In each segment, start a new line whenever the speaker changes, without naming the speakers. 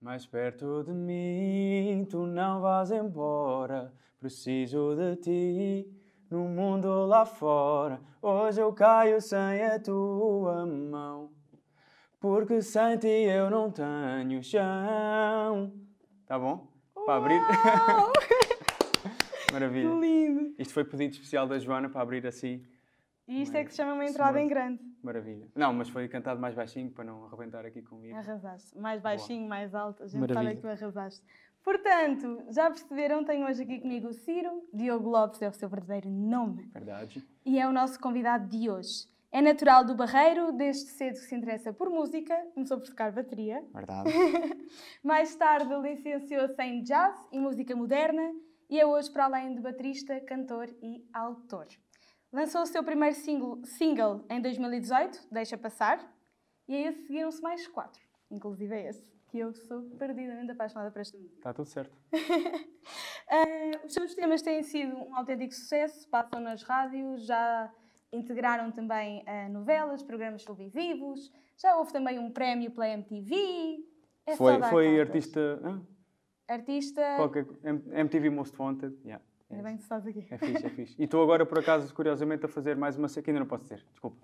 Mais perto de mim, tu não vás embora. Preciso de ti no mundo lá fora. Hoje eu caio sem a tua mão. Porque sem ti eu não tenho chão. Tá bom? Para abrir. Maravilha.
Que lindo!
Isto foi pedido especial da Joana para abrir assim.
E isto é que se chama uma entrada em grande.
Maravilha. Não, mas foi cantado mais baixinho para não arrebentar aqui comigo.
Arrasaste. Mais baixinho, mais alto. A gente
Maravilha.
sabe que tu arrasaste. Portanto, já perceberam, tenho hoje aqui comigo o Ciro. Diogo Lopes é o seu verdadeiro nome.
Verdade.
E é o nosso convidado de hoje. É natural do Barreiro, desde cedo que se interessa por música, começou por tocar bateria.
Verdade.
Mais tarde licenciou-se em jazz e música moderna e é hoje, para além de baterista, cantor e autor. Lançou o seu primeiro single, single em 2018, Deixa Passar, e a esse seguiram-se mais quatro, inclusive é esse, que eu sou perdidamente apaixonada por esta música.
Está tudo certo.
Ah, os seus temas têm sido um autêntico sucesso, passam nas rádios, já integraram também ah, novelas, programas televisivos, já houve também um prémio pela MTV. É
foi foi
contas.
artista. hã?
Artista.
Qualquer, MTV Most Wanted. Yeah.
Ainda bem que estás aqui.
É fixe, é fixe. E estou agora, por acaso, curiosamente, a fazer mais uma cena que ainda não posso dizer. Desculpa.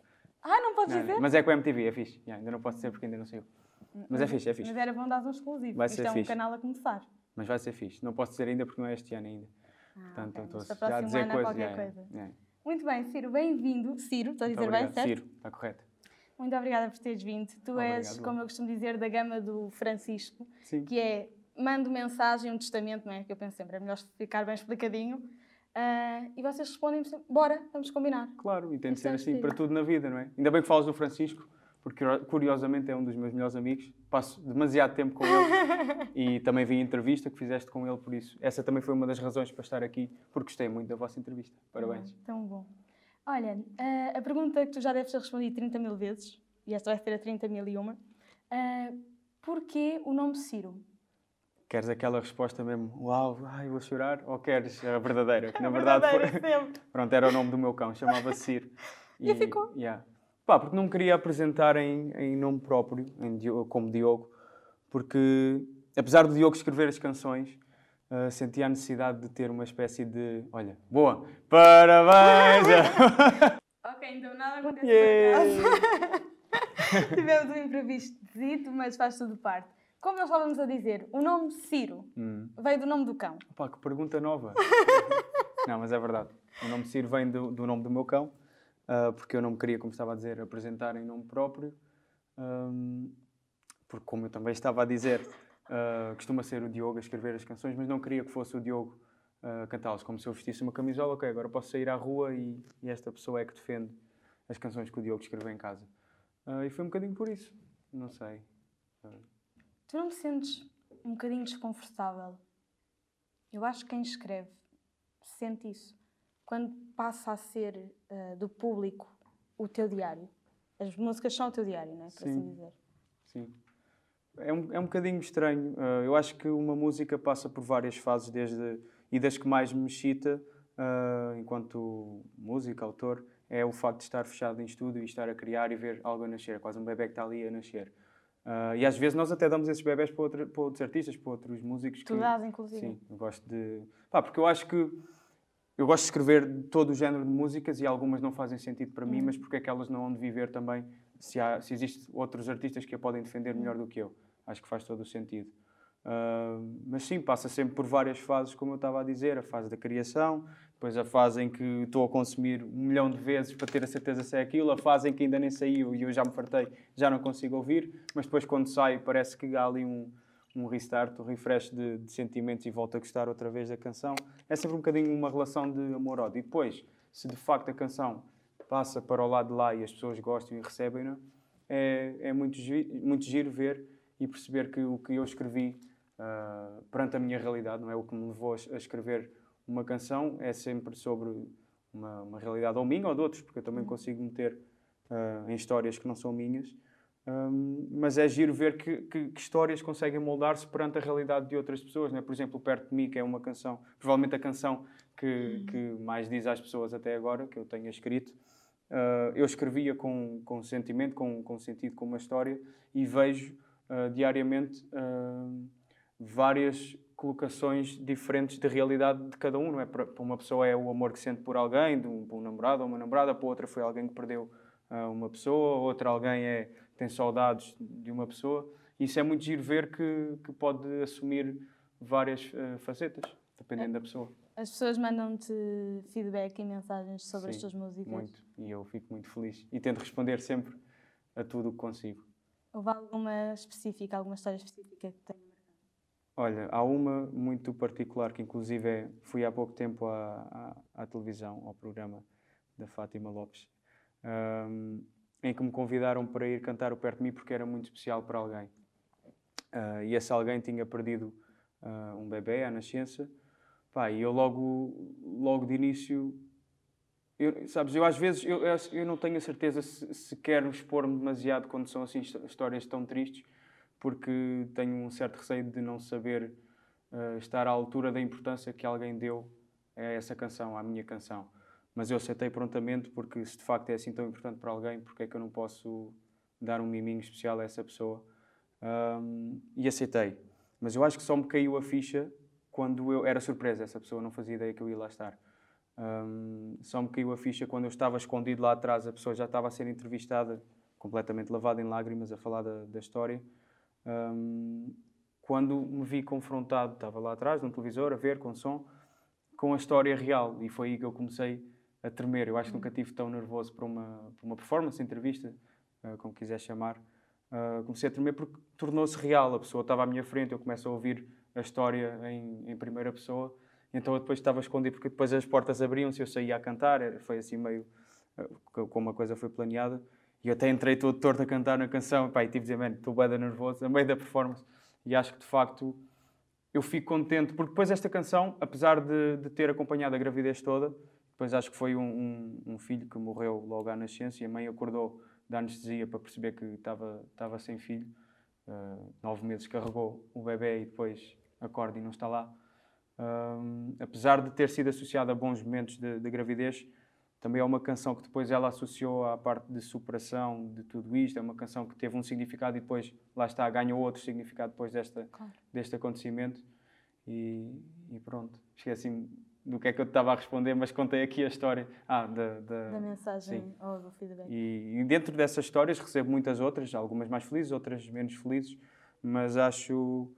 Ah, não podes
Não,
dizer?
não, Mas é com a MTV, é fixe. Yeah, ainda não posso dizer porque ainda não saiu. Mas é fixe, é fixe.
Mas era bom dar um exclusivo.
Vai
Isto
ser
é um
fixe.
canal a começar.
Mas vai ser fixe. Não posso dizer ainda porque não é este ano ainda.
Ah,
Portanto,
ok.
estou já a dizer coisas.
qualquer
yeah,
coisa.
yeah.
Muito bem, Ciro, bem-vindo. Ciro, estou a dizer bem, certo?
Ciro, está correto.
Muito obrigada por teres vindo. Tu és,
Obrigado.
como eu costumo dizer, da gama do Francisco,
Sim.
que é mando mensagem, um testamento, não é? Que eu penso sempre, é melhor ficar bem explicadinho. Ah, e vocês respondem-me sempre, bora, vamos combinar.
Claro, e tem de
Isso
ser
é
assim para tudo na vida, não é? Ainda bem que falas do Francisco, porque curiosamente é um dos meus melhores amigos. Passo demasiado tempo com ele e também vi a entrevista que fizeste com ele, por isso. Essa também foi uma das razões para estar aqui, porque gostei muito da vossa entrevista. Parabéns.
Ah, tão bom. Olha, ah, a pergunta que tu já deves ter respondido 30 mil vezes, e esta vai ser a 30 mil e uma, ah, porquê o nome Ciro?
Queres aquela resposta mesmo, uau, ai, vou chorar? Ou queres a verdadeira? Que na verdade foi... Pronto, era o nome do meu cão, chamava-se Ciro.
E ficou?
yeah. Pá, porque não me queria apresentar em, em nome próprio, em Diogo- como Diogo, porque apesar do Diogo escrever as canções, sentia a necessidade de ter uma espécie de, olha, boa, parabéns!
Ok, então nada acontece
Yeah.
Tivemos um imprevisto, mas faz tudo parte. Como nós estávamos a dizer, o nome Ciro
Hum.
veio do nome do cão.
Pá, que pergunta nova. não, mas é verdade. O nome Ciro vem do, do nome do meu cão, ah, porque eu não me queria, como estava a dizer, apresentar em nome próprio. Ahm, porque, como eu também estava a dizer, ah, costuma ser o Diogo a escrever as canções, mas não queria que fosse o Diogo a cantá-las. Como se eu vestisse uma camisola, ok, agora posso sair à rua e, e esta pessoa é que defende as canções que o Diogo escreveu em casa. Ah, e foi um bocadinho por isso. Não sei.
Tu não te sentes um bocadinho desconfortável? Eu acho que quem escreve sente isso. Quando passa a ser ah, do público o teu diário. As músicas são o teu diário, não é? Por assim
Sim.
dizer.
Sim. É um, é um bocadinho estranho. Uh, eu acho que uma música passa por várias fases, desde, e das que mais me excita, uh, enquanto músico, autor, é o facto de estar fechado em estúdio e estar a criar e ver algo a nascer. É quase um bebê que está ali a nascer. Uh, e às vezes nós até damos esses bebés para, outra- para outros artistas, para outros músicos.
Tu
que,
dás, inclusive.
Sim, eu gosto de. Pá, porque eu acho que. Eu gosto de escrever todo o género de músicas e algumas não fazem sentido para mim, mas porque é que elas não hão de viver também se, há, se existem outros artistas que a podem defender melhor do que eu? Acho que faz todo o sentido. Ah, mas sim, passa sempre por várias fases, como eu estava a dizer: a fase da criação, depois a fase em que estou a consumir um milhão de vezes para ter a certeza se é aquilo, a fase em que ainda nem saiu e eu já me fartei, já não consigo ouvir, mas depois quando sai parece que há ali um, um restart, um refresh de, de sentimentos e volto a gostar outra vez da canção. É sempre um bocadinho uma relação de amor-ódio. E depois, se de facto a canção passa para o lado de lá e as pessoas gostam e recebem-na, é, é muito, muito giro ver e perceber que o que eu escrevi ah, perante a minha realidade, não é o que me levou a escrever uma canção, é sempre sobre uma, uma realidade ou minha ou de outros, porque eu também consigo meter ah, em histórias que não são minhas. Um, mas é giro ver que, que- que histórias conseguem moldar-se perante a realidade de outras pessoas. Né? Por exemplo, Perto de Mim, que é uma canção, provavelmente a canção que, que mais diz às pessoas até agora, que eu tenha escrito. Uh, eu escrevia com, com sentimento, com, com sentido, com uma história, e vejo uh, diariamente uh, várias colocações diferentes de realidade de cada um, não é? Para uma pessoa é o amor que sente por alguém, de um, um namorado ou uma namorada, para outra foi alguém que perdeu uh, uma pessoa, outra alguém é, tem saudades de uma pessoa. Isso é muito giro ver que, que pode assumir várias uh, facetas, dependendo é. da pessoa.
As pessoas mandam-te feedback e mensagens sobre Sim, as tuas músicas?
muito. E eu fico muito feliz. E tento responder sempre a tudo o que consigo.
Houve alguma específica, alguma história específica que tenha
Olha, há uma muito particular que, inclusive, é, fui há pouco tempo à, à, à televisão, ao programa da Fátima Lopes, um, em que me convidaram para ir cantar o Perto de Mim porque era muito especial para alguém. Uh, e esse alguém tinha perdido uh, um bebê à nascença. Pá, e eu logo, logo de início eu, sabes, eu às vezes eu, eu não tenho a certeza se, se quero expor-me demasiado quando são assim histórias tão tristes, porque tenho um certo receio de não saber uh, estar à altura da importância que alguém deu a essa canção, à minha canção. Mas eu aceitei prontamente porque se de facto é assim tão importante para alguém, porque é que eu não posso dar um miminho especial a essa pessoa? Um, e aceitei. Mas eu acho que só me caiu a ficha quando eu era surpresa, essa pessoa não fazia ideia que eu ia lá estar. Um, só me caiu a ficha quando eu estava escondido lá atrás, a pessoa já estava a ser entrevistada, completamente lavada em lágrimas, a falar da, da história. Um, quando me vi confrontado, estava lá atrás, num televisor, a ver com som, com a história real. E foi aí que eu comecei a tremer. Eu acho que nunca estive tão nervoso para uma, para uma performance, entrevista, uh, como quiser chamar. Uh, comecei a tremer porque tornou-se real. A pessoa estava à minha frente, eu começo a ouvir a história em, em primeira pessoa. Então eu depois estava escondido porque depois as portas abriam-se, eu saía a cantar. Foi assim meio uh, como a coisa foi planeada. E eu até entrei todo torto a cantar na canção pá, e tive de dizer, mano, estou bem nervoso, a meio da performance. E acho que de facto eu fico contente, porque depois esta canção, apesar de, de ter acompanhado a gravidez toda, depois acho que foi um, um, um, filho que morreu logo à nascença e a mãe acordou da anestesia para perceber que estava, estava sem filho. Uh, nove meses carregou o bebê e depois acorda e não está lá. Uh, apesar de ter sido associada a bons momentos de, de gravidez, também é uma canção que depois ela associou à parte de superação de tudo isto. É uma canção que teve um significado e depois, lá está, ganhou outro significado depois desta, claro. deste acontecimento. E, e pronto, esqueci do que é que eu estava a responder, mas contei aqui a história ah, da,
da, da mensagem sim. ou do feedback.
E, e, dentro dessas histórias recebo muitas outras, algumas mais felizes, outras menos felizes, mas acho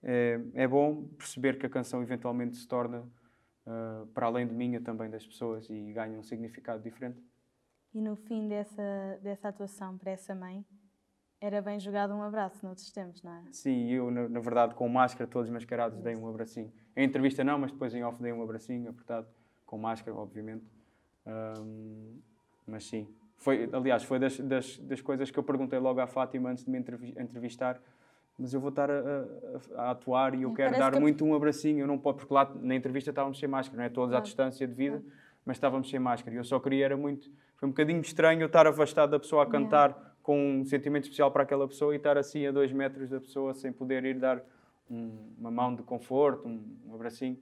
é, é bom perceber que a canção eventualmente se torna uh, para além de minha também das pessoas e ganha um significado diferente.
E no fim dessa, dessa atuação para essa mãe, era bem jogado um abraço noutros tempos, não é?
Sim, eu, na, na, verdade, com máscara, todos mascarados, dei um abracinho. Em entrevista não, mas depois em off dei um abracinho, apertado, com máscara, obviamente. Um, mas sim. Foi, aliás, foi das, das, das, coisas que eu perguntei logo à Fátima antes de me entrevistar mas eu vou estar a, a, a atuar e eu quero dar que... muito um abracinho. Eu não posso, porque lá na entrevista estávamos sem máscara, não é? Todos à distância de vida, claro. mas estávamos sem máscara. E eu só queria, era muito. Foi um bocadinho estranho eu estar afastado da pessoa a cantar yeah. com um sentimento especial para aquela pessoa e estar assim a dois metros da pessoa sem poder ir dar um, uma mão de conforto, um, um, abracinho.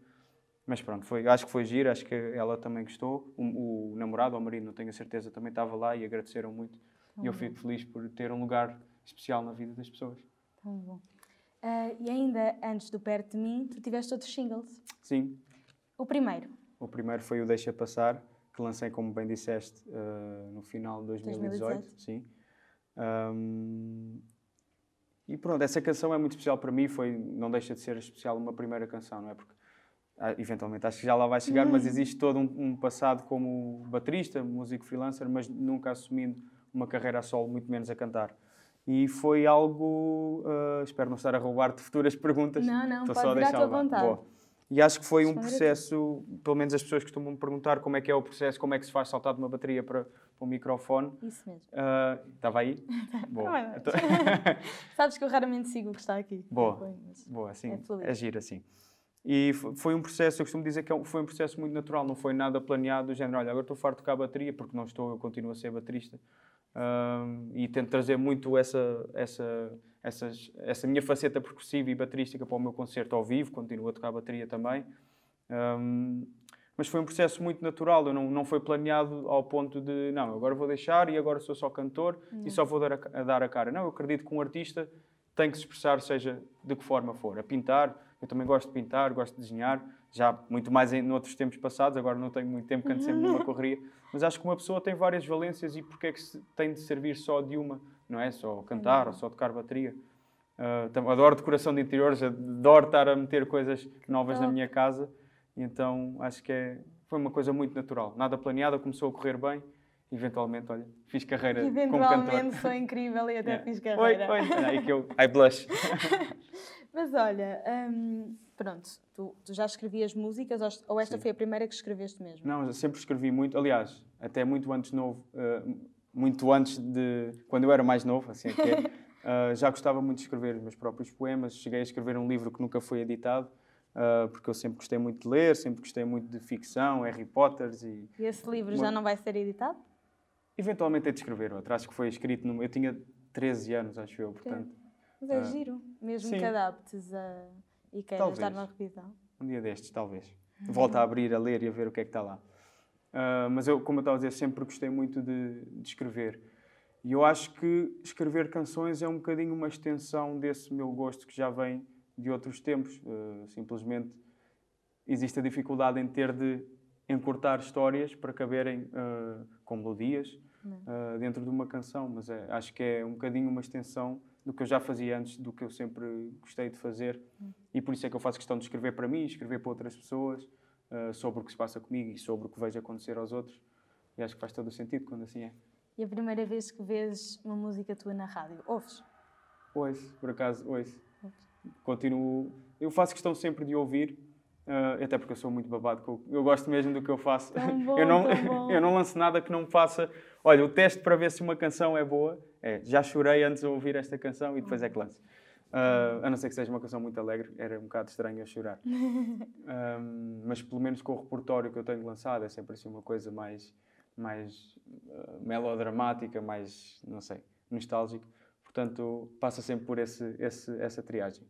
Mas pronto, foi, acho que foi giro, acho que ela também gostou. O, o namorado, o marido, não tenho a certeza, também estava lá e agradeceram muito. e eu fico feliz por ter um lugar especial na vida das pessoas.
Tão bom. Uh, e ainda antes do Perto de Mim, tu tiveste outros singles.
Sim.
O primeiro?
O primeiro foi o Deixa Passar, que lancei, como bem disseste, uh, no final de 2018. 2018. Sim. Um, e pronto, essa canção é muito especial para mim, foi, não deixa de ser especial uma primeira canção, não é? Porque ah, eventualmente acho que já lá vai chegar, mas existe todo um, um, passado como baterista, músico freelancer, mas nunca assumindo uma carreira a solo, muito menos a cantar. E foi algo. Uh, espero não estar a roubar-te futuras perguntas.
Não, não, Estou pode só a deixar à tua vontade. Boa.
E acho que foi um processo, pelo menos as pessoas costumam me perguntar como é que é o processo, como é que se faz saltar de uma bateria para, para um microfone.
Isso mesmo.
Uh, estava aí? Boa.
É. Sabes que eu raramente sigo o que está aqui.
Boa, Boa assim, é, é giro assim. E foi um processo, eu costumo dizer que é foi um processo muito natural, não foi nada planeado, do género, olha, agora estou farto de tocar a bateria, porque não estou, eu continuo a ser baterista um, e tento trazer muito essa, essa, essas, essa minha faceta percussiva e baterística para o meu concerto ao vivo, continuo a tocar bateria também. Um, mas foi um processo muito natural, eu não, não foi planeado ao ponto de, não, agora vou deixar e agora sou só cantor e só vou dar a, a, dar a cara. Não, eu acredito que um artista tem que se expressar, seja de que forma for. A pintar, eu também gosto de pintar, gosto de desenhar, já muito mais em outros tempos passados, agora não tenho muito tempo, canto sempre numa correria, mas acho que uma pessoa tem várias valências e porque é que tem de servir só de uma, não é? Só cantar ou só tocar bateria. Uh, adoro decoração de interiores, adoro estar a meter coisas novas na minha casa, então acho que é, foi uma coisa muito natural, nada planeada, começou a correr bem eventualmente, olha, fiz carreira como cantor.
Eventualmente sou incrível e até yeah. fiz carreira.
Oi, oi, aí que eu, I blush.
Mas olha, hum, pronto, tu, tu, já escrevias músicas ou esta Sim. foi a primeira que escreveste mesmo?
Não, eu sempre escrevi muito, aliás, até muito antes novo, uh, muito antes de, quando eu era mais novo, assim é que é, uh, já gostava muito de escrever os meus próprios poemas, cheguei a escrever um livro que nunca foi editado, Uh, porque eu sempre gostei muito de ler, sempre gostei muito de ficção, Harry Potter e...
E esse livro já não vai ser editado?
Eventualmente é de escrever outro. Acho que foi escrito. No... Eu tinha 13 anos, acho eu, portanto.
Mas é uh, giro, mesmo sim. que adaptes a... e queiras talvez. dar uma revisão.
Um dia destes, talvez. Volta a abrir, a ler e a ver o que é que está lá. Uh, mas eu, como eu estava a dizer, sempre gostei muito de, de, escrever. E eu acho que escrever canções é um bocadinho uma extensão desse meu gosto que já vem de outros tempos. Uh, simplesmente existe a dificuldade em ter de encurtar histórias para caberem uh, com melodias uh, dentro de uma canção, mas é, acho que é um bocadinho uma extensão do que eu já fazia antes, do que eu sempre gostei de fazer. Uhum. E por isso é que eu faço questão de escrever para mim, escrever para outras pessoas, uh, sobre o que se passa comigo e sobre o que vejo acontecer aos outros. E acho que faz todo o sentido quando assim é.
E a primeira vez que vês uma música tua na rádio, ouves?
Ouço, por acaso, ouço. Continuo. Eu faço questão sempre de ouvir Uh, até porque eu sou muito babado, eu, eu gosto mesmo do que eu faço.
Bom,
eu, não, eu não lanço nada que não me faça. Olha, o teste para ver se uma canção é boa é já chorei antes de ouvir esta canção e depois é que lanço. Uh, a não ser que seja uma canção muito alegre, era um bocado estranho eu chorar. um, mas pelo menos com o repertório que eu tenho lançado, é sempre assim uma coisa mais, mais uh, melodramática, mais, não sei, nostálgico. Portanto, passa sempre por esse, esse, essa triagem.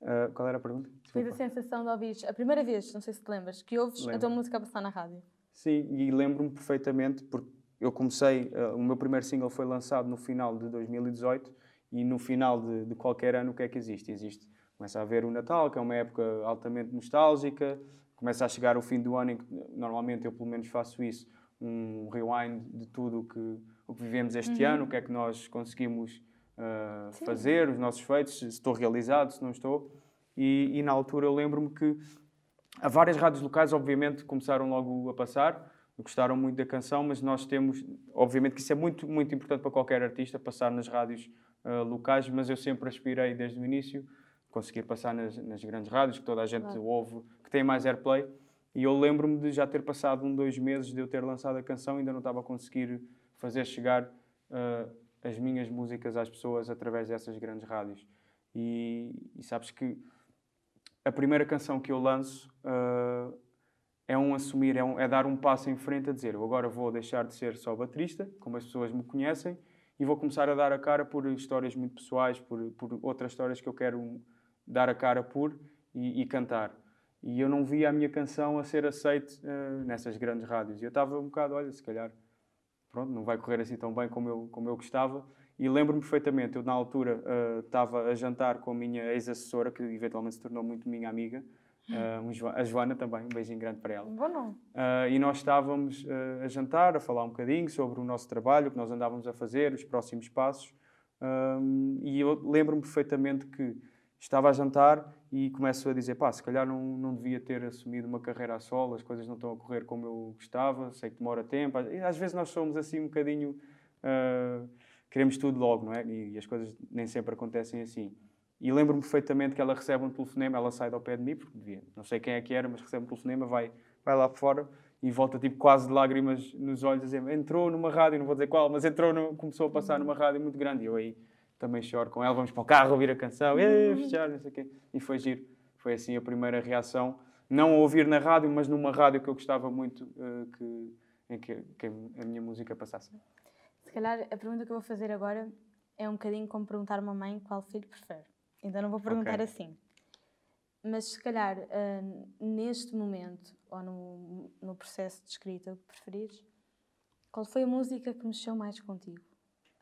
Uh, qual era a pergunta?
Foi a sensação de ouvir, a primeira vez, não sei se te lembras, que ouves Lembro. a tua música a passar na rádio.
Sim, e lembro-me perfeitamente, porque eu comecei, uh, o meu primeiro single foi lançado no final de 2018 e no final de, de, qualquer ano o que é que existe? Existe, começa a haver o Natal, que é uma época altamente nostálgica, começa a chegar o fim do ano em que normalmente eu pelo menos faço isso, um rewind de tudo o que, o que vivemos este uhum. ano, o que é que nós conseguimos uh, fazer, os nossos feitos, se estou realizado, se não estou. E, e na altura eu lembro-me que há várias rádios locais, obviamente, começaram logo a passar, gostaram muito da canção, mas nós temos, obviamente que isso é muito, muito importante para qualquer artista, passar nas rádios uh, locais, mas eu sempre aspirei desde o início conseguir passar nas, nas grandes rádios, que toda a gente claro. ouve, que tem mais airplay. E eu lembro-me de já ter passado um, dois meses de eu ter lançado a canção, ainda não estava a conseguir fazer chegar uh, as minhas músicas às pessoas através dessas grandes rádios. E, e sabes que a primeira canção que eu lanço uh, é um assumir, é, um, é, dar um passo em frente a dizer eu agora vou deixar de ser só baterista, como as pessoas me conhecem, e vou começar a dar a cara por histórias muito pessoais, por, por outras histórias que eu quero dar a cara por e, e cantar. E eu não via a minha canção a ser aceite uh, nessas grandes rádios. E eu estava um bocado, olha, se calhar pronto, não vai correr assim tão bem como eu, como eu gostava. E lembro-me perfeitamente, eu na altura uh, estava a jantar com a minha ex-assessora, que eventualmente se tornou muito minha amiga, uh, a Joana também, um beijinho grande para ela.
Bom não.
Uh, e nós estávamos a jantar, a falar um bocadinho sobre o nosso trabalho, o que nós andávamos a fazer, os próximos passos. e eu lembro-me perfeitamente que estava a jantar e começo a dizer, pá, se calhar não, não devia ter assumido uma carreira a solo, as coisas não estão a correr como eu gostava, sei que demora tempo. Às vezes nós somos assim um bocadinho... Uh, queremos tudo logo, não é? E, e, as coisas nem sempre acontecem assim. E lembro-me perfeitamente que ela recebe um telefonema, ela sai ao pé de mim, porque devia, não sei quem é que era, mas recebe um telefonema, vai, vai lá fora e volta tipo quase de lágrimas nos olhos, dizer, entrou numa rádio, não vou dizer qual, mas entrou, no, começou a passar numa rádio muito grande. E eu aí também choro com ela, vamos para o carro ouvir a canção, e fechar, não sei o quê. E foi giro. Foi assim a primeira reação. Não a ouvir na rádio, mas numa rádio que eu gostava muito uh, que, em que, que, a minha música passasse.
Se calhar a pergunta que eu vou fazer agora é um bocadinho como perguntar a uma mãe qual filho prefere. Ainda não vou perguntar okay. assim. Mas se calhar uh, neste momento, ou no, no processo de escrita, o que preferires, qual foi a música que mexeu mais contigo?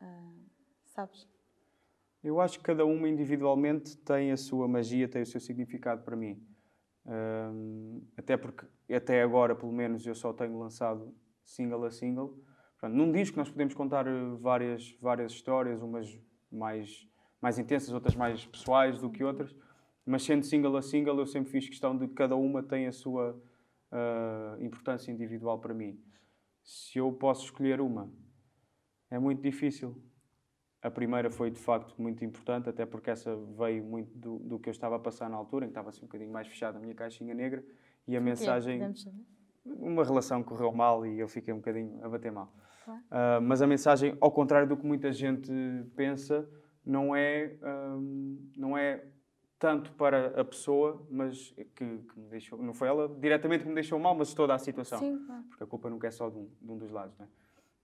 Uh, sabes?
Eu acho que cada uma individualmente tem a sua magia, tem o seu significado para mim. Um, até porque, até agora, pelo menos, eu só tenho lançado single a single. Portanto, num disco nós podemos contar eh, várias, várias histórias, umas mais, mais intensas, outras mais pessoais do que outras. Mas sendo single a single, eu sempre fiz questão de que cada uma tem a sua uh, importância individual para mim. Se eu posso escolher uma, é muito difícil. A primeira foi de facto muito importante, até porque essa veio muito do, do que eu estava a passar na altura, em que estava assim um bocadinho mais fechada a minha caixinha negra e a mensagem. Uma relação correu mal e eu fiquei um bocadinho a bater mal. Claro. Uh, mas a mensagem, ao contrário do que muita gente pensa, não é, um, não é tanto para a pessoa, mas que, que, me deixou, não foi ela diretamente que me deixou mal, mas toda a situação. Sim, claro. Porque a culpa nunca é só de um, de um dos lados, não é?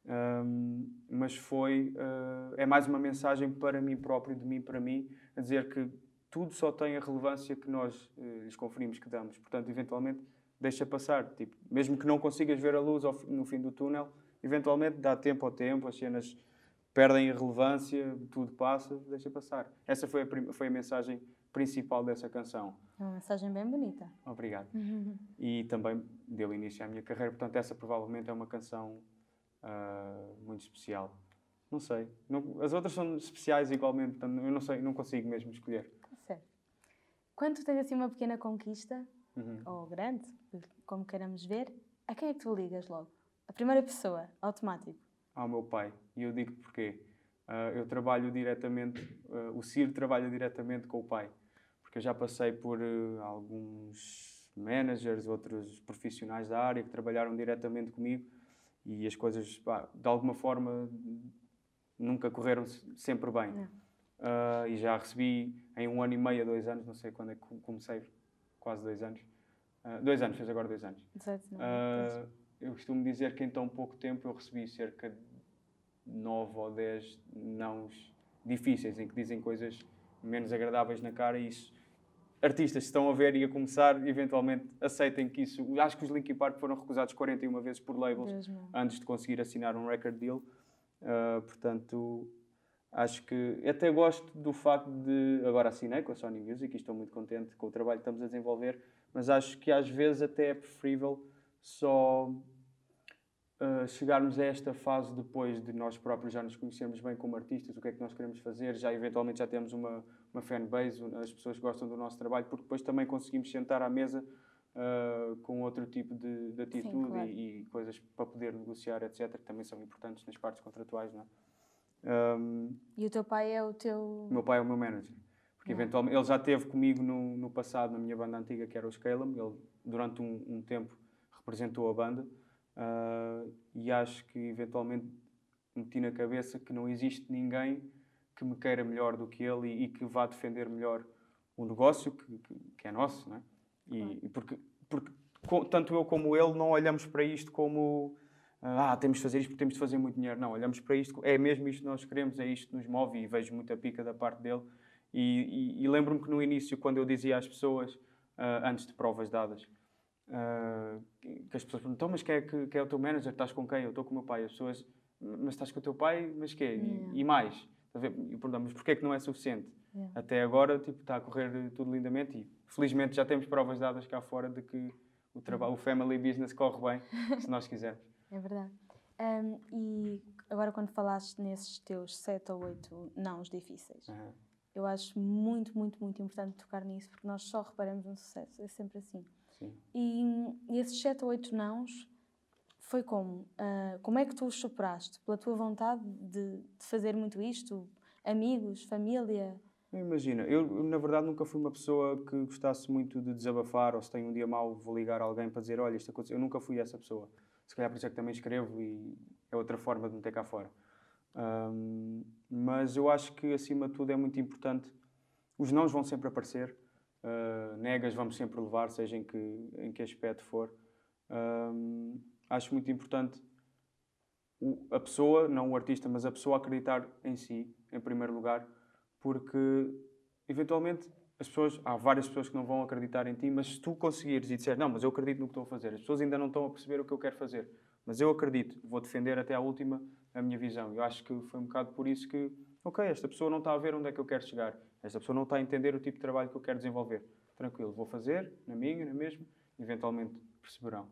Um, mas foi uh, é mais uma mensagem para mim próprio, de mim para mim, a dizer que tudo só tem a relevância que nós uh, lhes conferimos que damos. Portanto, eventualmente, deixa passar. Tipo, mesmo que não consigas ver a luz no fim do túnel, eventualmente dá tempo ao tempo, as cenas perdem a relevância, tudo passa, deixa passar. Essa foi a, foi a mensagem principal dessa canção.
É uma mensagem bem bonita.
Obrigado. Uhum. E também deu início à minha carreira, portanto, essa provavelmente é uma canção uh, muito especial. Não sei. Não, as outras são especiais igualmente, portanto, eu não sei, não consigo mesmo escolher.
Tá certo. Quando tens assim uma pequena conquista, uhum. ou grande, como queiramos ver, a quem é que tu ligas logo? A primeira pessoa, automático.
Ao meu pai. E eu digo porquê. Uh, eu trabalho diretamente, uh, o Ciro trabalha diretamente com o pai. Porque eu já passei por uh, alguns managers, outros profissionais da área que trabalharam diretamente comigo e as coisas, pá, de alguma forma, nunca correram sempre bem. E já recebi em um ano e meio, dois anos, não sei quando é que comecei, quase dois anos. Dois anos, fez agora dois anos. Uh, eu costumo dizer que em tão pouco tempo eu recebi cerca de nove ou dez nãos difíceis, em que dizem coisas menos agradáveis na cara e isso artistas que estão a ver e a começar, eventualmente aceitem que isso. Acho que os Linkin Park foram recusados 41 vezes por labels antes de conseguir assinar um record deal. Uh, portanto, acho que até gosto do facto de. Agora assinei com a Sony Music e estou muito contente com o trabalho que estamos a desenvolver, mas acho que às vezes até é preferível só uh, chegarmos a esta fase depois de nós próprios já nos conhecermos bem como artistas, o que é que nós queremos fazer, já eventualmente já temos uma, uma fanbase, as pessoas gostam do nosso trabalho, porque depois também conseguimos sentar à mesa uh, com outro tipo de, de atitude Sim, claro. e, e, coisas para poder negociar, etc., que também são importantes nas partes contratuais, não é?
Um, e o teu pai é o teu.
O meu pai é o meu manager. Porque não. eventualmente ele já esteve comigo no, no passado, na minha banda antiga, que era o Scalum. Ele, durante um, um tempo, representou a banda. Uh, e acho que eventualmente meti na cabeça que não existe ninguém que me queira melhor do que ele e, e que vá defender melhor o negócio que, que, que é nosso, não é? E, e porque, porque tanto eu como ele não olhamos para isto como ah, temos de fazer isto porque temos de fazer muito dinheiro. Não, olhamos para isto, é mesmo isto que nós queremos, é isto que nos move e vejo muita pica da parte dele. E, e, e lembro-me que no início, quando eu dizia às pessoas, uh, antes de provas dadas, Uh, que as pessoas perguntam, então, mas quem é, que, quem é o teu manager? Estás com quem? Eu estou com o meu pai. As pessoas, mas estás com o teu pai? Mas quê? Yeah. E, e, mais? E perguntamos, porquê é que não é suficiente? Yeah. Até agora, tipo, está a correr tudo lindamente e felizmente já temos provas dadas cá fora de que o trabalho, o family business corre bem, se nós quisermos.
É verdade. Um, e agora quando falaste nesses teus sete ou oito nãos difíceis, uhum. eu acho muito, muito, muito importante tocar nisso, porque nós só reparamos no sucesso, é sempre assim. Sim. E, e esses sete ou oito nãos foi como? Uh, como é que tu os superaste? Pela tua vontade de, de fazer muito isto? Amigos, família?
Imagina, eu na verdade nunca fui uma pessoa que gostasse muito de desabafar ou se tenho um dia mau vou ligar a alguém para dizer olha isto aconteceu. Eu nunca fui essa pessoa. Se calhar por isso é que também escrevo e é outra forma de me ter cá fora. Um, mas eu acho que acima de tudo é muito importante. Os nãos vão sempre aparecer. Uh, negas vamos sempre levar, seja em que, em que aspecto for. Acho muito importante o, a pessoa, não o artista, mas a pessoa acreditar em si, em primeiro lugar, porque eventualmente as pessoas, há várias pessoas que não vão acreditar em ti, mas se tu conseguires e disseres, não, mas eu acredito no que estou a fazer, as pessoas ainda não estão a perceber o que eu quero fazer, mas eu acredito, vou defender até à última a minha visão. Eu acho que foi um bocado por isso que ok, esta pessoa não está a ver onde é que eu quero chegar, esta pessoa não está a entender o tipo de trabalho que eu quero desenvolver. Tranquilo, vou fazer, na minha, na mesma, eventualmente perceberão.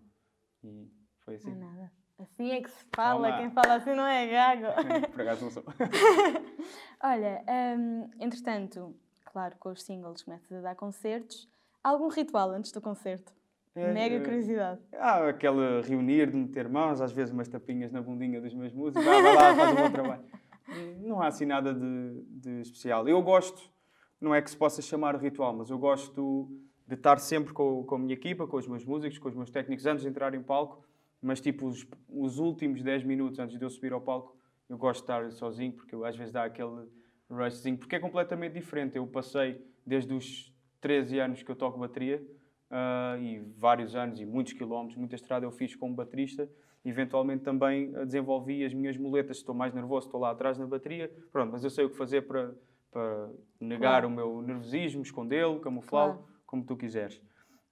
E foi assim.
Não é nada. Assim é que se fala,
Calma.
quem fala assim não é gago.
Por acaso não sou.
Olha, hum, entretanto, claro, com os singles começas a dar concertos. Algum ritual antes do concerto?
É,
Mega
é,
curiosidade.
Há aquela reunir de meter mãos, às vezes umas tapinhas na bundinha dos meus músicos, ah, vai lá, faz o meu trabalho. Não há assim nada de, de especial. Eu gosto, não é que se possa chamar ritual, mas eu gosto de estar sempre com, com a minha equipa, com os meus músicos, com os meus técnicos antes de entrar em palco, mas tipo os, os últimos 10 minutos antes de eu subir ao palco, eu gosto de estar sozinho, porque eu, às vezes dá aquele rushzinho, porque é completamente diferente. Eu passei desde os 13 anos que eu toco bateria, ah, e vários anos e muitos quilómetros, muita estrada eu fiz como baterista. Eventualmente também ah, desenvolvi as minhas muletas. Estou mais nervoso, estou lá atrás na bateria. Pronto, mas eu sei o que fazer para, para negar
Claro.
o meu nervosismo, escondê-lo, camuflá-lo,
Claro.
como tu quiseres.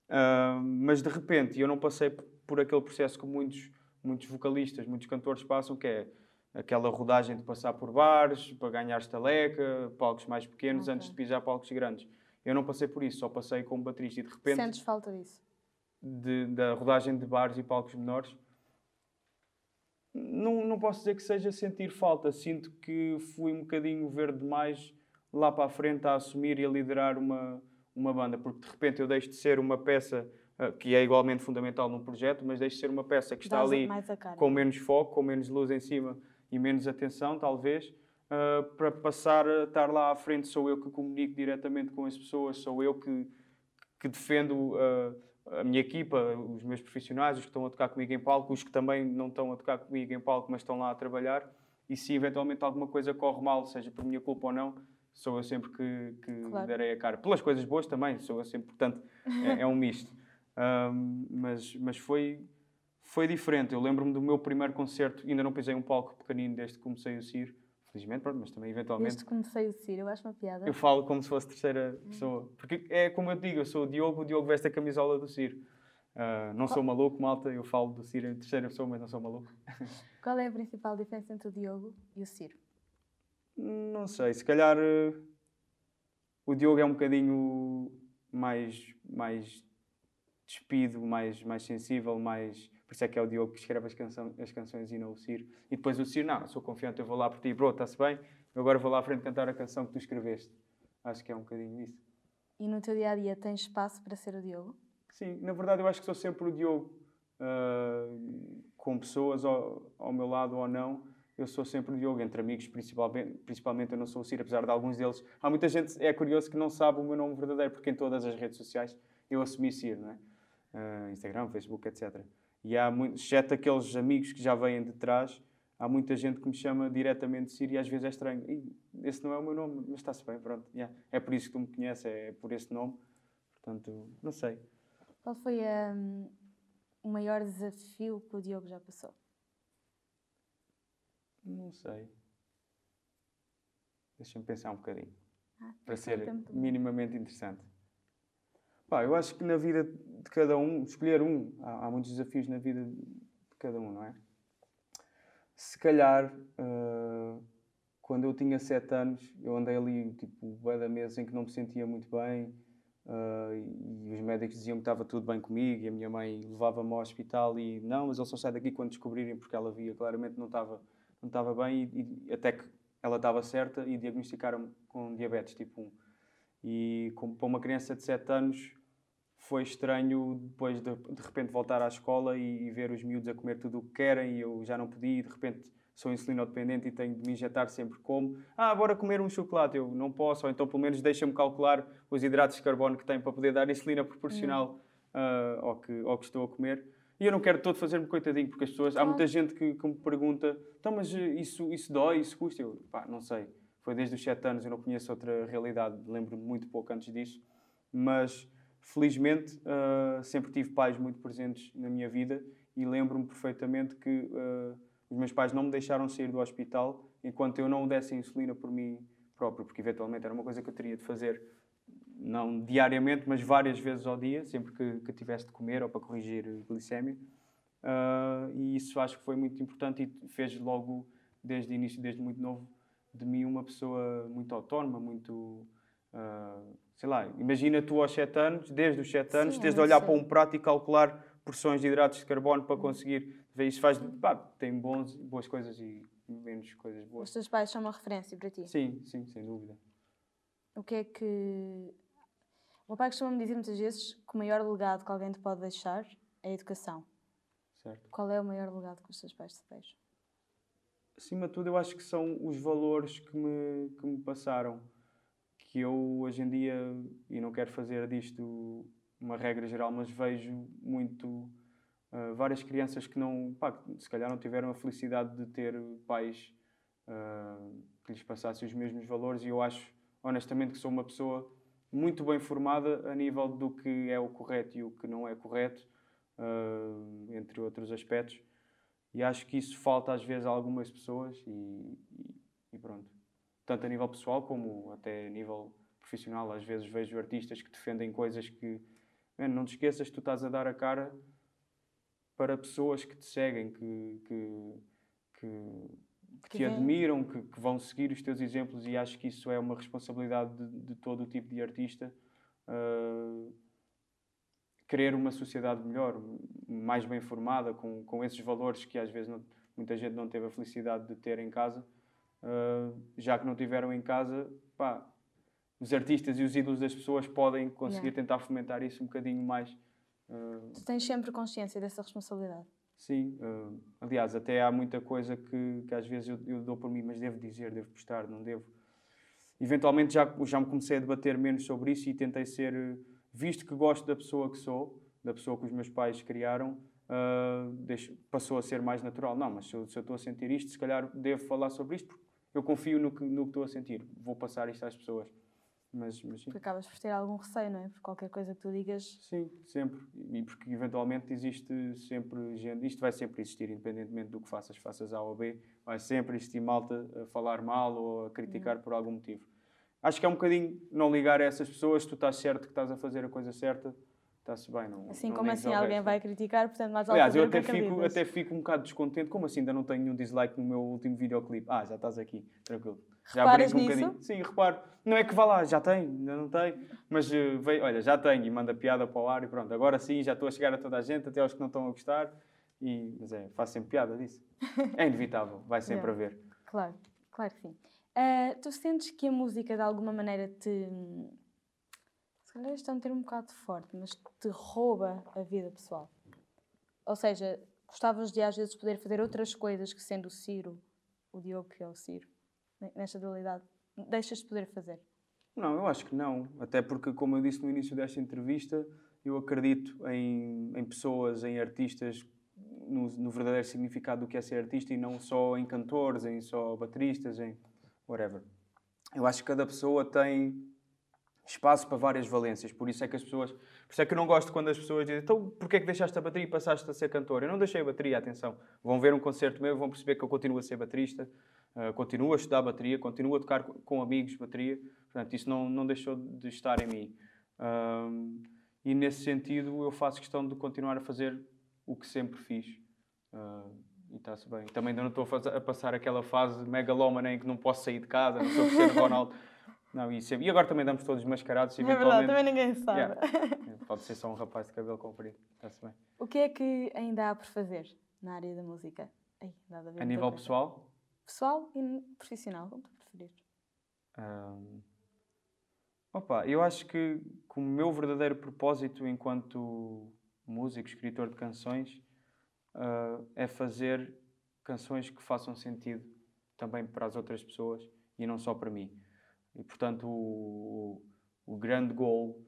Ah, mas de repente, eu não passei por aquele processo que muitos, muitos vocalistas, muitos cantores passam, que é aquela rodagem de passar por bares, para ganhar estaleca, palcos mais pequenos,
Ok.
antes de pisar palcos grandes. Eu não passei por isso, só passei como baterista e de repente
Sentes falta disso?
de- da rodagem de bares e palcos menores. Não, não posso dizer que seja sentir falta. Sinto que fui um bocadinho verde demais lá para a frente a assumir e a liderar uma, uma banda, porque de repente eu deixo de ser uma peça ah, que é igualmente fundamental num projeto, mas deixo de ser uma peça que está
Dás
ali
mais
com menos foco, com menos luz em cima e menos atenção, talvez, ah, para passar a estar lá à frente. Sou eu que comunico diretamente com as pessoas, sou eu que, que defendo ah, a minha equipa, os meus profissionais, os que estão a tocar comigo em palco, os que também não estão a tocar comigo em palco, mas estão lá a trabalhar. E se eventualmente alguma coisa corre mal, seja por minha culpa ou não, sou eu sempre que, que
Claro.
darei a cara. Pelas coisas boas também, sou eu sempre, portanto, é, é um misto. Ahm, mas, mas foi, foi diferente. Eu lembro-me do meu primeiro concerto, ainda não pisei um palco pequenino desde que comecei o CIR, felizmente, pronto, mas também eventualmente.
Desde que comecei o Ciro, eu acho uma piada.
Eu falo como se fosse terceira pessoa. Porque é como eu digo, eu sou o Diogo, o Diogo veste a camisola do CIR. Ah, não sou maluco, malta, eu falo do CIR em terceira pessoa, mas não sou maluco.
Qual é a principal diferença entre o Diogo e o Ciro?
Não sei, se calhar eh, o Diogo é um bocadinho mais, mais despido, mais, mais sensível, mais. Por isso é que é o Diogo que escreve as, canção, as canções e não o Ciro. E depois o Ciro, não, sou confiante, eu vou lá por ti, bro, está-se bem, eu agora vou lá à frente cantar a canção que tu escreveste. Acho que é um bocadinho isso.
E no teu dia a dia tens espaço para ser o Diogo?
Sim, na verdade eu acho que sou sempre o Diogo. ah, com pessoas ao, ao meu lado ou não, eu sou sempre o Diogo. Entre amigos, principalmente, principalmente eu não sou o Ciro, apesar de alguns deles. Há muita gente, é curioso, que não sabe o meu nome verdadeiro, porque em todas as redes sociais eu assumi Ciro, não é? Ah, Instagram, Facebook, etc. E há muitos, exceto aqueles amigos que já vêm de trás, há muita gente que me chama diretamente Ciro e às vezes é estranho. "Ih, esse não é o meu nome, mas está-se bem, pronto. yeah. É por isso que tu me conheces, é por esse nome. Portanto, não sei.
Qual foi hum, o maior desafio que o Diogo já passou?
Não sei. Deixa-me pensar um bocadinho.
Ah,
Para
pensar
ser minimamente interessante. Pá, eu acho que na vida de cada um, escolher um, há, há muitos desafios na vida de cada um, não é? Se calhar, ah, quando eu tinha sete anos, eu andei ali, tipo, bué da mesa em que não me sentia muito bem ah, e os médicos diziam que estava tudo bem comigo e a minha mãe levava-me ao hospital e não, mas ele só sai daqui quando descobrirem porque ela via claramente não estava não estava bem e, e até que ela estava certa e diagnosticaram-me com diabetes tipo 1. E para uma criança de 7 anos foi estranho depois de, de repente voltar à escola e, e ver os miúdos a comer tudo o que querem e eu já não podia e de repente sou insulinodependente e tenho de me injetar sempre como. Ah, bora comer um chocolate. Eu não posso, ou então pelo menos deixa-me calcular os hidratos de carbono que tenho para poder dar insulina proporcional ah, ao, que, ao que estou a comer. E eu não quero todo fazer-me coitadinho, porque as pessoas. Há
Claro.
muita gente que, que me pergunta: então, mas isso, isso dói, isso custa? Eu, pá, não sei. Foi desde os 7 anos, eu não conheço outra realidade, lembro-me muito pouco antes disso. Mas, felizmente, ah, sempre tive pais muito presentes na minha vida e lembro-me perfeitamente que ah, os meus pais não me deixaram sair do hospital enquanto eu não desse a insulina por mim próprio, porque eventualmente era uma coisa que eu teria de fazer não diariamente, mas várias vezes ao dia, sempre que, que tivesse de comer ou para corrigir glicémia. Ah, e isso acho que foi muito importante e fez logo, desde o início, desde muito novo, de mim uma pessoa muito autónoma, muito. Uh, sei lá, imagina tu aos 7 anos, desde os 7 anos,
Sim,
tens
é
de olhar
muito
para um prato e calcular porções de hidratos de carbono para conseguir ver isso faz pá, tem bons, boas coisas e menos coisas
Os
boas.
teus pais são uma referência para ti.
Sim, sim, sem dúvida.
O que é que. O meu pai costuma-me dizer muitas vezes que o maior legado que alguém te pode deixar é a educação.
Certo.
Qual é o maior legado que os teus pais te deixam?
Acima de tudo, eu acho que são os valores que me, que me passaram. Que eu hoje em dia, e não quero fazer disto uma regra geral, mas vejo muito uh, várias crianças que não, pá, se calhar não tiveram a felicidade de ter pais uh, que lhes passassem os mesmos valores. E eu acho, honestamente, que sou uma pessoa muito bem formada a nível do que é o correto e o que não é correto, uh, entre outros aspectos. E acho que isso falta às vezes a algumas pessoas e, e, e, pronto. Tanto a nível pessoal como até a nível profissional. Às vezes vejo artistas que defendem coisas que... Não te esqueças que tu estás a dar a cara para pessoas que te seguem, que, que, que, que te
vem-
admiram, que, que vão seguir os teus exemplos e acho que isso é uma responsabilidade de, de todo o tipo de artista. ah, querer uma sociedade melhor, mais bem formada, com, com esses valores que às vezes não- muita gente não teve a felicidade de ter em casa. Uh, já que não tiveram em casa, pá, os artistas e os ídolos das pessoas podem conseguir
Yeah.
tentar fomentar isso um bocadinho mais. Uh,
Tu tens sempre consciência dessa responsabilidade.
sim, uh, aliás, até há muita coisa que, que às vezes eu, eu dou por mim, mas devo dizer, devo postar, não devo. Eventualmente já, já me comecei a debater menos sobre isso e tentei ser, visto que gosto da pessoa que sou, da pessoa que os meus pais criaram, uh, deixo- passou a ser mais natural. Não, mas se eu, se eu estou a sentir isto, se calhar devo falar sobre isto, porque eu confio no que, no que estou a sentir. Vou passar isto às pessoas. Mas, mas sim.
Porque acabas por ter algum receio, não é? Por qualquer coisa que tu digas.
Sim, sempre. E porque eventualmente existe sempre gente, isto vai sempre existir, independentemente do que faças, faças A ou B, vai sempre existir malta a falar mal ou a criticar por algum motivo. Acho que é um bocadinho não ligar a essas pessoas, tu estás certo que estás a fazer a coisa certa, está-se bem. Não,
Assim
não
como assim alguém
resto.
vai criticar, portanto, mais
Aliás, eu até fico,
acreditas.
até fico um bocado descontente, como assim ainda não tenho nenhum dislike no meu último videoclipe? Ah, já estás aqui, tranquilo. Já
Reparas
um
nisso?
bocadinho. Sim, reparo. Não é que vá lá, já tem, ainda não tem, mas veio, olha, já tenho e manda piada para o ar e pronto. Agora sim, já estou a chegar a toda a gente, até aos que não estão a gostar, e, mas é, faço sempre piada disso. É inevitável, vai sempre
Yeah.
haver.
Claro, claro que sim. Ah, tu sentes que a música de alguma maneira te. Se calhar isto é um termo um bocado forte, mas te rouba a vida pessoal. Ou seja, gostavas de às vezes poder fazer outras coisas que sendo o Ciro, o Diogo que é o Ciro, ne- nesta dualidade, deixas de poder fazer.
Não, eu acho que não. Até porque, como eu disse no início desta entrevista, eu acredito em, em pessoas, em artistas, no, no verdadeiro significado do que é ser artista e não só em cantores, em só bateristas, em whatever. Eu acho que cada pessoa tem espaço para várias valências, por isso é que as pessoas. Por isso é que eu não gosto quando as pessoas dizem então porquê é que deixaste a bateria e passaste a ser cantor? Eu não deixei a bateria, atenção. Vão ver um concerto meu vão perceber que eu continuo a ser baterista, uh, continuo a estudar bateria, continuo a tocar co- com amigos bateria. Portanto, isso não, não deixou de estar em mim. E nesse sentido, eu faço questão de continuar a fazer o que sempre fiz. Uh, e está-se bem. Também ainda não estou a passar aquela fase megalómana em que não posso sair de casa, não sou Cristiano Ronaldo. Não, e, sempre- e agora também damos todos mascarados,
É verdade, também ninguém sabe.
Yeah. Pode ser só um rapaz de cabelo comprido. Está-se bem.
O que é que ainda há por fazer na área da música? Ai, a
A nível
coisa.
pessoal,
Pessoal e profissional, como tu preferires.
Ahm, opa, eu acho que, que o meu verdadeiro propósito enquanto músico, escritor de canções, ah, é fazer canções que façam sentido também para as outras pessoas e não só para mim. E, portanto, o, o, o grande goal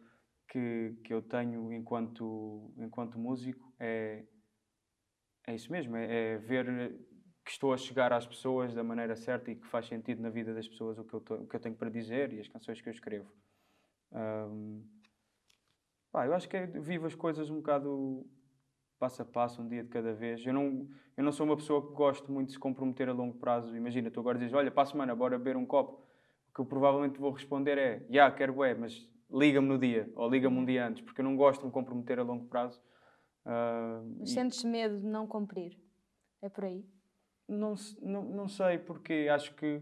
que, que eu tenho enquanto, enquanto músico é, é isso mesmo, é, é ver que estou a chegar às pessoas da maneira certa e que faz sentido na vida das pessoas o que eu, tô- o que eu tenho para dizer e as canções que eu escrevo. Ahm, pá, eu acho que é, vivo as coisas um bocado passo a passo, um dia de cada vez. Eu não, eu não sou uma pessoa que gosto muito de se comprometer a longo prazo. Imagina, tu agora dizes, olha, para a semana, bora beber um copo. Que eu provavelmente vou responder é, já, yeah, quero é, mas liga-me no dia, ou liga-me um dia antes, porque eu não gosto de me comprometer a longo prazo. Ah,
Mas sentes medo de não cumprir? É por aí?
não, não, não sei, porque acho que,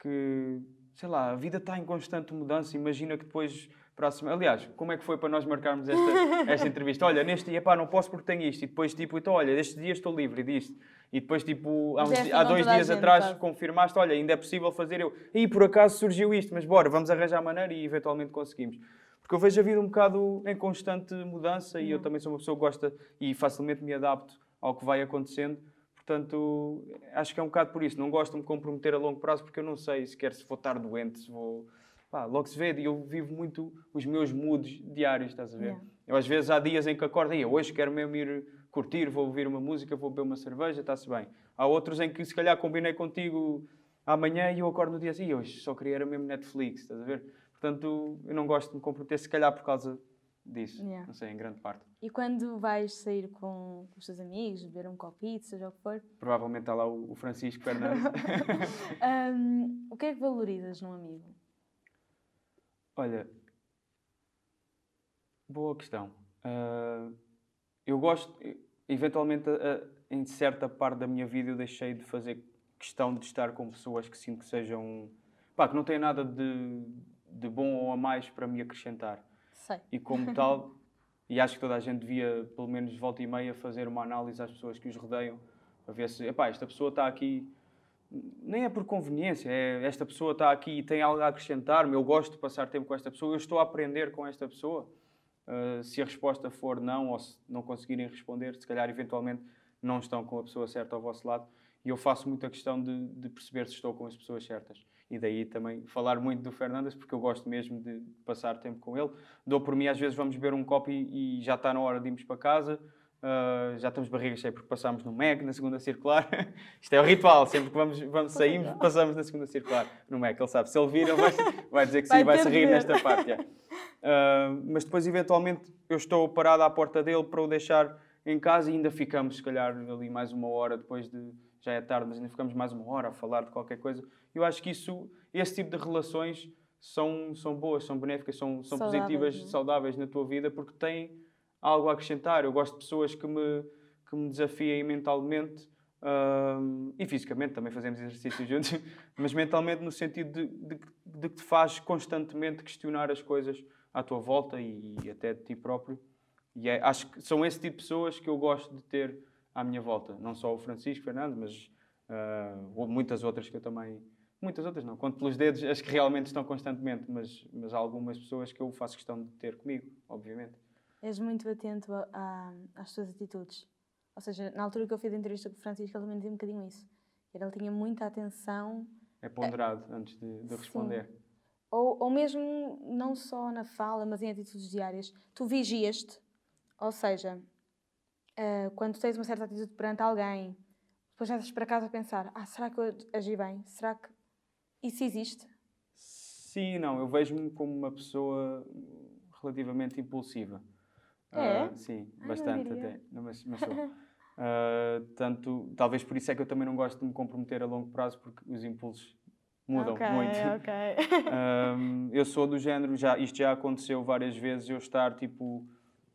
que, sei lá, a vida está em constante mudança. Imagina que depois, próximo. Aliás, como é que foi para nós marcarmos esta, esta entrevista? Olha, neste dia, pá, não posso porque tenho isto. E depois, tipo, então, olha, este dia estou livre disto. E depois, tipo, há, uns,
é assim
há dois dias
gente,
atrás
sabe?
confirmaste, olha, ainda é possível fazer eu. E por acaso surgiu isto, mas bora, vamos arranjar a maneira e eventualmente conseguimos. Porque eu vejo a vida um bocado em constante mudança e eu também sou uma pessoa que gosta e facilmente me adapto ao que vai acontecendo. Portanto, acho que é um bocado por isso. Não gosto de me comprometer a longo prazo porque eu não sei sequer se vou estar doente, se vou. Pá, logo se vê, e eu vivo muito os meus moods diários, estás a ver?
Yeah.
Eu às vezes há dias em que acordo e hoje quero mesmo ir curtir, vou ouvir uma música, vou beber uma cerveja, está-se bem. Há outros em que se calhar combinei contigo amanhã e eu acordo no dia assim, hoje só queria era mesmo Netflix, estás a ver? Portanto, eu não gosto de me comprometer, se calhar por causa disso,
Yeah.
não sei, em grande parte.
E quando vais sair com os teus amigos, beber um copito, seja o que for,
Provavelmente está lá o Francisco Fernandes.
hum, o que é que valorizas num amigo?
Olha, boa questão. Ah, eu gosto, eventualmente, em certa parte da minha vida, eu deixei de fazer questão de estar com pessoas que sinto que sejam. pá, que não têm nada de, de bom ou a mais para me acrescentar.
Sei.
E como tal, e acho que toda a gente devia, pelo menos de volta e meia, fazer uma análise às pessoas que os rodeiam, para ver se, epá, esta pessoa está aqui, nem é por conveniência, é esta pessoa está aqui e tem algo a acrescentar-me, eu gosto de passar tempo com esta pessoa, eu estou a aprender com esta pessoa. Uh, se a resposta for não, ou se não conseguirem responder, se calhar eventualmente não estão com a pessoa certa ao vosso lado. E eu faço muita questão de, de perceber se estou com as pessoas certas. E daí também falar muito do Fernandes, porque eu gosto mesmo de passar tempo com ele. Dou por mim, às vezes vamos beber um copo e, e já está na hora de irmos para casa. Uh, já estamos barriga cheia porque passámos no MEC, na segunda circular. Isto é o ritual, sempre que vamos, vamos saímos, passamos na segunda circular no MEC. Ele sabe, se ele vir, ele vai, vai dizer que sim,
Vai
se rir nesta parte. já. Uh, mas depois, eventualmente, eu estou parado à porta dele para o deixar em casa e ainda ficamos, se calhar, ali mais uma hora depois de. Já é tarde, mas ainda ficamos mais uma hora a falar de qualquer coisa. Eu acho que isso, esse tipo de relações são, são boas, são benéficas, são, são
Saudáveis,
positivas,
é?
saudáveis na tua vida porque têm algo a acrescentar. Eu gosto de pessoas que me, que me desafiem mentalmente e fisicamente, também fazemos exercícios juntos, mas mentalmente no sentido de, de, de que te faz constantemente questionar as coisas à tua volta e, e até de ti próprio. E é- acho que são esse tipo de pessoas que eu gosto de ter à minha volta. Não só o Francisco Fernando, mas ou muitas outras que eu também. Muitas outras não, conto pelos dedos as que realmente estão constantemente, mas, mas algumas pessoas que eu faço questão de ter comigo, obviamente.
És muito atento a- a- às tuas atitudes. Ou seja, na altura que eu fiz a entrevista com o Francisco, ele também dizia um bocadinho isso. Ele tinha muita atenção,
É ponderado antes de, de responder.
ou, ou mesmo não só na fala, mas em atitudes diárias. Tu vigias-te, ou seja, ah, quando tens uma certa atitude perante alguém, depois já estás para casa a pensar: ah, será que eu agi bem? Será que isso existe?
Sim, não, eu vejo-me como uma pessoa relativamente impulsiva.
É?
Ah, sim,
não
bastante até. Não, mas, mas sou. Ah, tanto, talvez por isso é que eu também não gosto de me comprometer a longo prazo, porque os impulsos mudam
Ok,
muito.
ok.
Um, eu sou do género, já, isto já aconteceu várias vezes, eu estar tipo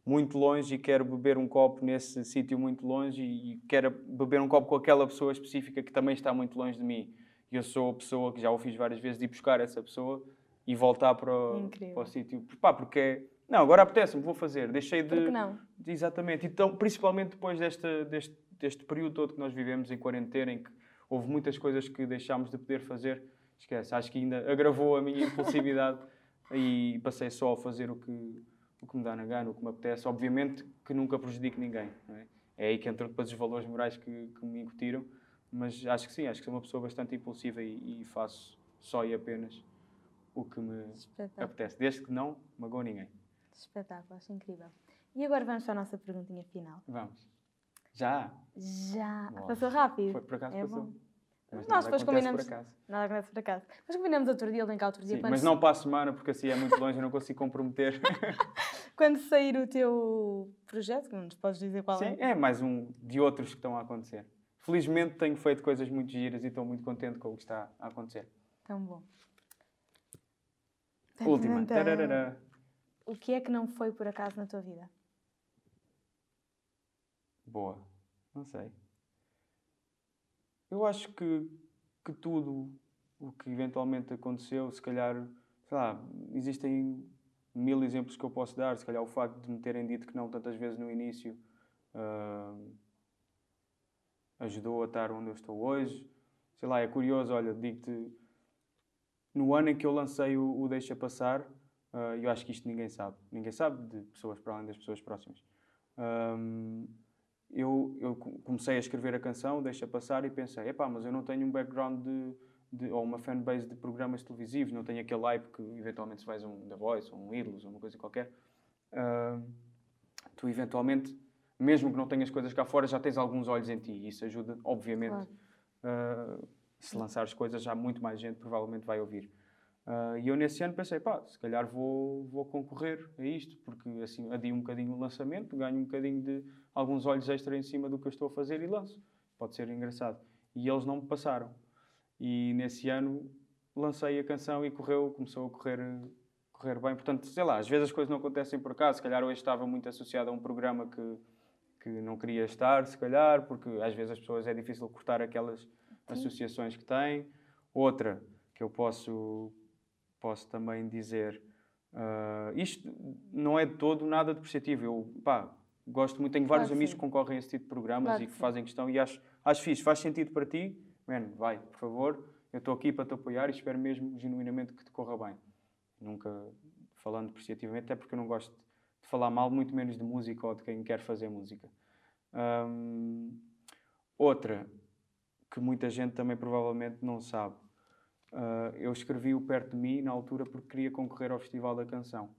muito longe e quero beber um copo nesse sítio muito longe e, e quero beber um copo com aquela pessoa específica que também está muito longe de mim. E eu sou a pessoa que já o fiz várias vezes de ir buscar essa pessoa e voltar para o, para o sítio. Pá, porque é- não, agora apetece-me, vou fazer. Deixei de.
Por que não?
Exatamente. Então, principalmente depois desta, deste, deste período todo que nós vivemos em quarentena, em que houve muitas coisas que deixámos de poder fazer, esquece, acho que ainda agravou a minha impulsividade e passei só a fazer o que, o que me dá na gana, o que me apetece. Obviamente que nunca prejudico ninguém. é? é aí que entram depois os valores morais que, que me incutiram, mas acho que sim, acho que sou uma pessoa bastante impulsiva e, e faço só e apenas o que me
Espetáculo.
apetece, desde que não magoe ninguém.
Espetáculo, acho incrível. E agora vamos para a nossa perguntinha final.
Vamos. Já?
Já.
Boa.
Passou rápido.
Foi, por acaso
É
passou.
bom.
Mas
Nós
nada
depois combinamos.
por acaso.
Nada acontece por acaso. Mas combinamos outro dia, cá outro dia.
Sim, mas não para a semana, porque assim é muito longe e não consigo comprometer.
quando sair o teu projeto, que não nos podes dizer qual
Sim,
é.
é mais um de outros que estão a acontecer. Felizmente tenho feito coisas muito giras e estou muito contente com o que está a acontecer.
Tão bom.
Última. Tararara.
O que é que não foi por acaso na tua vida?
Boa. Não sei. Eu acho que, que tudo o que eventualmente aconteceu, se calhar, sei lá, existem mil exemplos que eu posso dar, se calhar o facto de me terem dito que não tantas vezes no início uh, ajudou a estar onde eu estou hoje. Sei lá, é curioso, olha, digo-te, no ano em que eu lancei o, o Deixa Passar, uh, eu acho que isto ninguém sabe, ninguém sabe de pessoas para além das pessoas próximas. Um, eu, eu, comecei a escrever a canção, Deixa Passar, e pensei, epá, mas eu não tenho um background de de, ou uma fanbase de programas televisivos, não tem aquele hype que eventualmente se faz um The Voice ou um Idols ou uma coisa qualquer. Uh, tu eventualmente, mesmo que não tenhas coisas cá fora, já tens alguns olhos em ti e isso ajuda, obviamente. Claro. Uh, se lançares coisas, já muito mais gente provavelmente vai ouvir. Uh, e eu nesse ano pensei, pá, se calhar vou, vou concorrer a isto, porque assim adio um bocadinho o lançamento, ganho um bocadinho de alguns olhos extra em cima do que eu estou a fazer e lanço. Pode ser engraçado. E eles não me passaram. E nesse ano lancei a canção e correu, começou a correr, correr bem. Portanto, sei lá, às vezes as coisas não acontecem por acaso. Se calhar hoje estava muito associado a um programa que, que não queria estar, se calhar, porque às vezes as pessoas é difícil cortar aquelas Sim. associações que têm. Outra que eu posso, posso também dizer, uh, isto não é de todo nada depreciativo. Eu, pá, gosto muito, tenho vários claro, amigos sim. que concorrem a esse tipo de programas claro, e que sim. fazem questão e acho, acho fixe, faz sentido para ti man, vai, por favor, eu estou aqui para te apoiar e espero mesmo genuinamente que te corra bem. Nunca falando apreciativamente, até porque eu não gosto de falar mal, muito menos de música ou de quem quer fazer música. Outra, que muita gente também provavelmente não sabe. Uh, eu escrevi o Perto de Mim na altura porque queria concorrer ao Festival da Canção.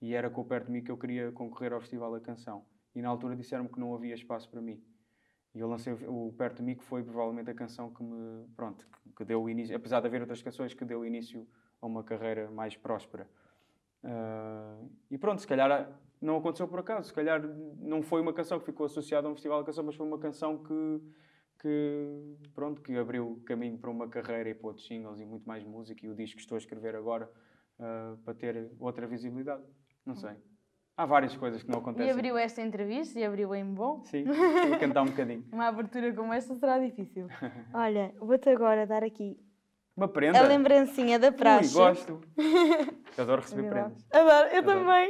E era com o Perto de Mim que eu queria concorrer ao Festival da Canção. E na altura disseram-me que não havia espaço para mim. E eu lancei o Perto de Mim, que foi provavelmente a canção que me, pronto, que deu o início, apesar de haver outras canções, que deu início a uma carreira mais próspera. Uh, e pronto, se calhar não aconteceu por acaso, se calhar não foi uma canção que ficou associada a um festival de canção, mas foi uma canção que, que, pronto, que abriu caminho para uma carreira e para outros singles e muito mais música e o disco que estou a escrever agora uh, para ter outra visibilidade. Não sei. Há várias coisas que não acontecem.
E abriu esta entrevista e abriu em bom.
Sim, vou cantar um bocadinho.
Uma abertura como esta será difícil. Olha, vou-te agora dar aqui
uma prenda.
A lembrancinha da praxe.
Ui, gosto. Eu adoro receber prendas.
Adoro, eu Adoro. também.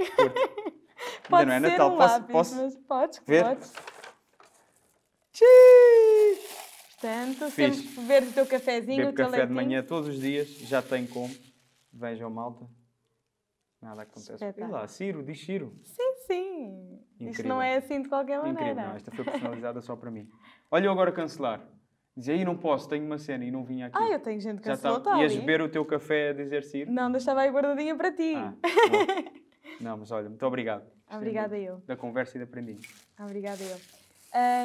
Pode
Ainda não é
ser
Natal.
Um
posso,
lápis,
posso
mas podes,
ver?
podes. Portanto,
Fiz.
sempre beber o teu cafezinho,
Bebo
o teu
café
leitinho.
de manhã todos os dias, já tenho como. Vejam, malta. Nada acontece.
Espetáculo.
E lá, Ciro, diz Ciro.
Sim, sim. Isto
Incrível.
não é assim de qualquer
Incrível,
maneira.
não, esta foi personalizada só para mim. Olha eu agora cancelar. Diz aí, não posso, tenho uma cena e não vim aqui.
Ah, eu tenho gente que
Já
cancelou,
tá,
tá
Ias beber o teu café a dizer Ciro?
Não, deixava aí guardadinha para ti.
Ah, não, mas olha, muito obrigado.
Obrigada eu.
Da conversa e da aprendinho.
Obrigada eu.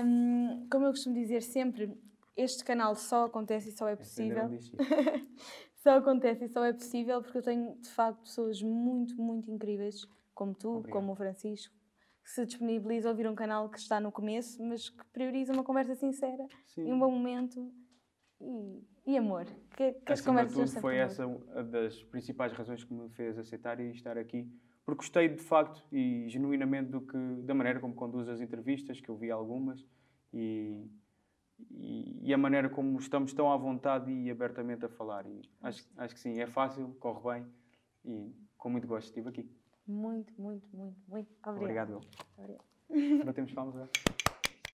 Hum, como eu costumo dizer sempre, este canal só acontece e só é possível. Só acontece e só é possível porque eu tenho, de facto, pessoas muito, muito incríveis, como tu,
Obrigado.
como o Francisco, que se disponibilizam a ouvir um canal que está no começo, mas que prioriza uma conversa sincera
Sim.
e um bom momento e, e amor. Que, que as conversas
tudo, foi
amor.
essa uma das principais razões que me fez aceitar e estar aqui. Porque gostei de facto e genuinamente do que, da maneira como conduz as entrevistas, que eu vi algumas, e, e, e a maneira como estamos tão à vontade e abertamente a falar. E acho, acho que sim, é fácil, corre bem e com muito gosto estive aqui.
Muito, muito, muito, muito.
Obrigado, eu.
Obrigada.
Agora temos palmas agora.